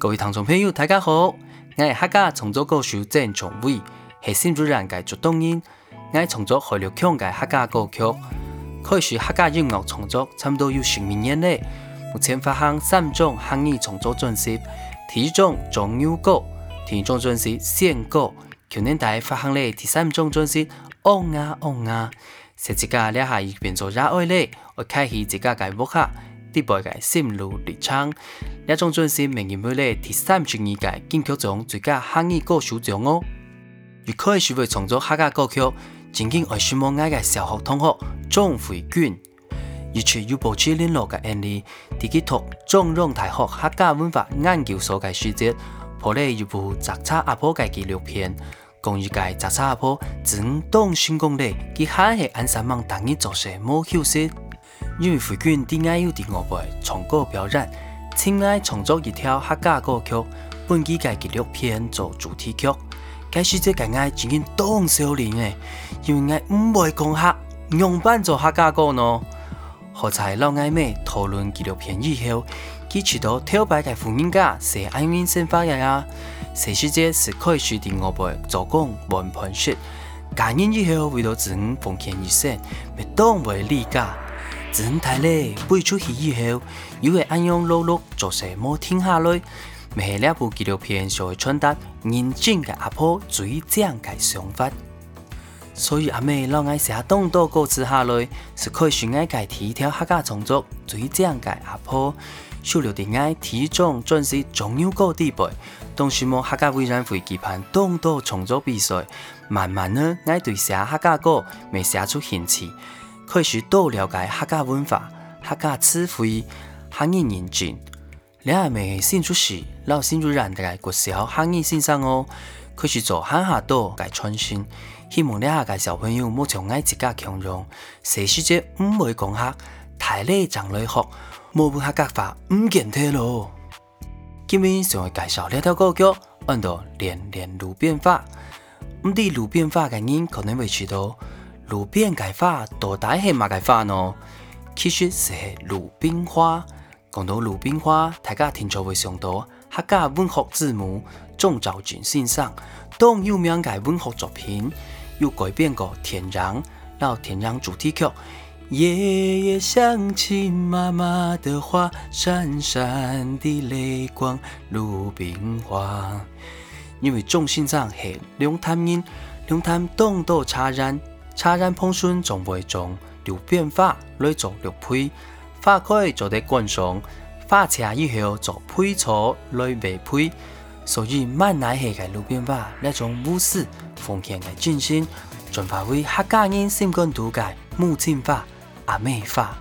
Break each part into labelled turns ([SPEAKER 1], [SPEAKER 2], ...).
[SPEAKER 1] 各位听众朋友，大家好！我是客家创作歌手郑崇伟，是新竹人嘅主动人。我创作海陆腔的客家歌曲，可以说客家音乐创作差不多有十年嘞。目前发行三种汉语创作专辑，第一种状元歌，第二种专辑仙歌，去年底发行嘞第三种专辑嗡啊嗡啊。写自家两下已变做热爱嘞，我开始自家嘅博客。第八届心路历程，呢种专辑明年会嚟第三十二届金曲奖最佳汉语歌手奖哦。如果是为创作客家歌曲，曾经我希望我嘅小学同学庄慧君，而且又保持联络嘅案例，地基图中融大学客家文化研究所嘅书籍，破例一部杂差阿婆嘅纪录片，讲一个杂差阿婆自当成功咧，佢还系安三万当日做些冇休息。因为慧君啲爱有啲我辈唱歌表演，亲爱创作一条客家歌曲，本季嘅纪录片做主题曲。该时节嘅爱真系当少年诶，因为爱唔会讲客，用办做客家歌呢。好在老爱妹讨论纪录片以后，佢知道跳摆嘅福音家是爱民生发呀呀，这时节是可以学啲我辈做工玩盘式，感恩以后为了自己奉献一生，咪当为理解。真太累，背出去以后，又会安样碌碌做些么停下来。咪系呢部纪录片就会传达认真嘅阿婆最正嘅想法。所以阿妹老爱写咁多歌词下来，是可以选爱改第一条客家创作最正嘅阿婆。收留啲爱体重专辑重要个地位，同时冇客家委员会举办咁多创作比赛，慢慢呢爱对写客家歌咪写出兴趣。可以多了解客家文化、客家词汇、客语人情。你系咪新竹市老新竹人嘅国小客语先生哦？可以做乡下多嘅创新，希望你下嘅小朋友莫从爱自家强融，谁世界唔会讲客，太累长累学，莫不客家话唔见得咯。今日想介绍呢条歌曲，叫做《连连路边花》。唔知路边花嘅人可能会知道。路边嘅花到底系乜嘅花呢？其实是鲁冰花。讲到鲁冰花，大家听咗会想到客家文学之母钟肇俊先生，当有名嘅文学作品，又改编过《天阳》，然后《天阳》主题曲《夜夜想起妈妈的话》，闪闪的泪光，鲁冰花。因为钟先生系龙潭人，龙潭当道茶染。茶染蓬顺总会种，流变化来做绿配，花开就得观赏，花谢以后做配草来卖配，所以满奶系嘅路边花，那种无私奉献嘅精神，转化为客家人心肝土嘅母亲花、阿妹花。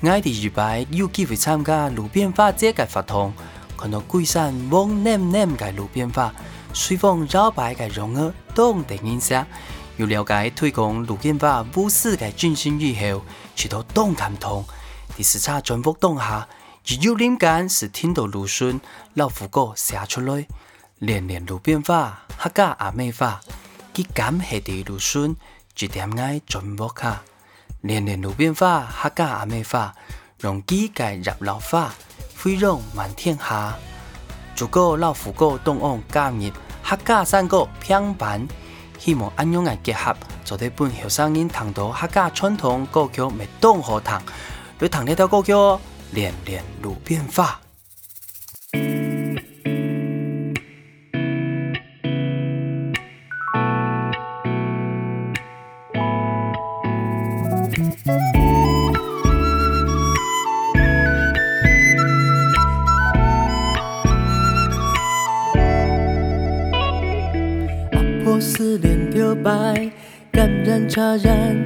[SPEAKER 1] 我哋预备有机会参加路边花节嘅活动，看到桂山黄艳艳嘅路边花，随风摇摆嘅容儿，当地印象。有了解推广路边花无私嘅精神以后，去到东潭通，第四册全部东下，而有灵感是听到鲁迅老夫歌写出来，连连路边花，客家阿妹花，佢感系对鲁迅，一点爱全部卡，连连路边花，客家阿妹花，让几界入老花，飞扬满天下。如果老夫歌东岸加入客家山歌拼板。希望安样嘅结合，做啲本后生人听到客家传统歌曲咪当好谈，你谈呢条歌曲《
[SPEAKER 2] 连连如变化》。茶染，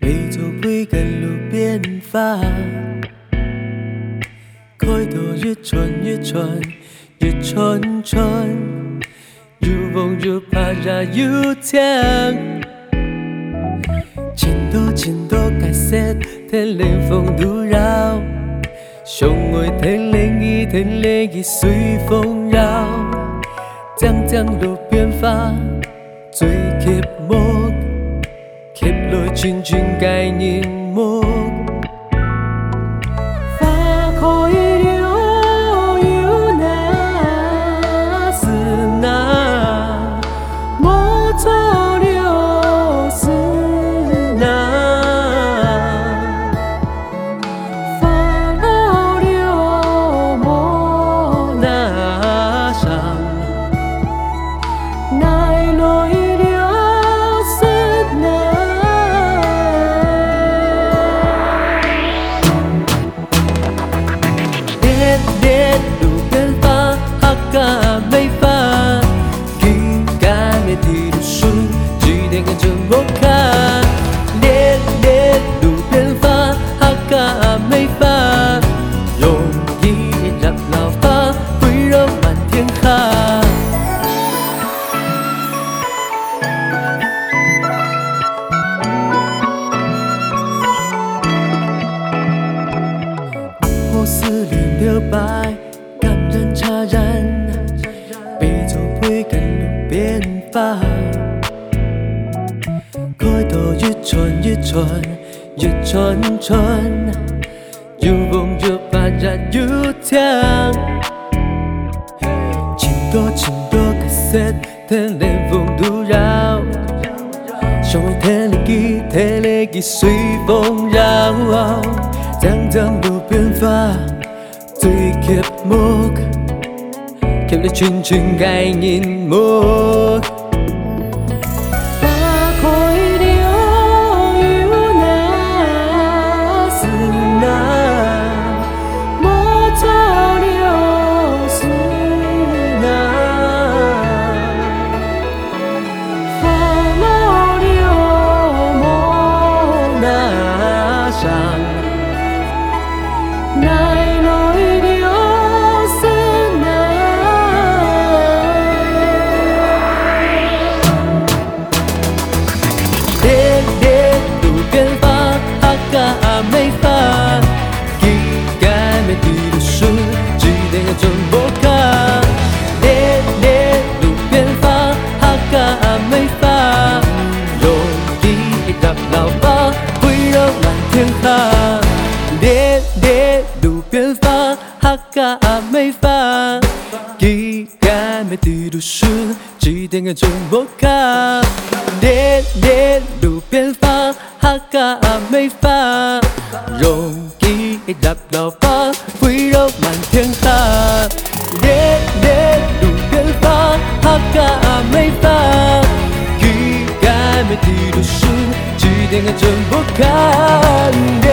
[SPEAKER 2] 杯酒杯干路边花。开头一串一串，一串串，又红又怕热又呛。青豆青豆改色，天凉风度绕，胸外天凉意天凉意随风绕，将将路边花。最，吸来群群该凝目。 đến đủ bên ta aka mây pha 开到越传越传，越传传，越梦越把人越甜。情多情多可惜，天凉风都扰。想为天灵记，天灵记随风绕。将将路边花，Kiểu là chừng chừng gai nhìn mưa fa De de du ke fa Haka amei fa Kikame tiru shu Chitenga jumbo ka De de du ke fa Haka amei fa Rong ki e đập đào pha, Quý đâu màn thiên hạ. Đến đến đủ biến pha, De de à ke pha, kỳ amei fa Kikame đủ shu 路边